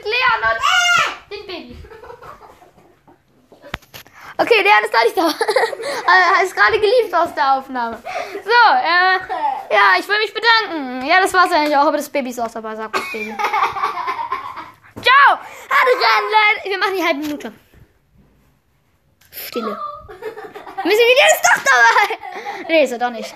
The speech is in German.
mit Leon und dem Baby. Okay, Leon ist gar nicht da. Er ist gerade geliebt aus der Aufnahme. So, äh, ja, ich will mich bedanken. Ja, das war's eigentlich auch, aber das Baby ist auch dabei, sagt das Baby. Ciao! Adrian, Leute. Wir machen die halbe Minute. Stille. Müssen wir wieder ist doch dabei. Nee, ist er doch nicht.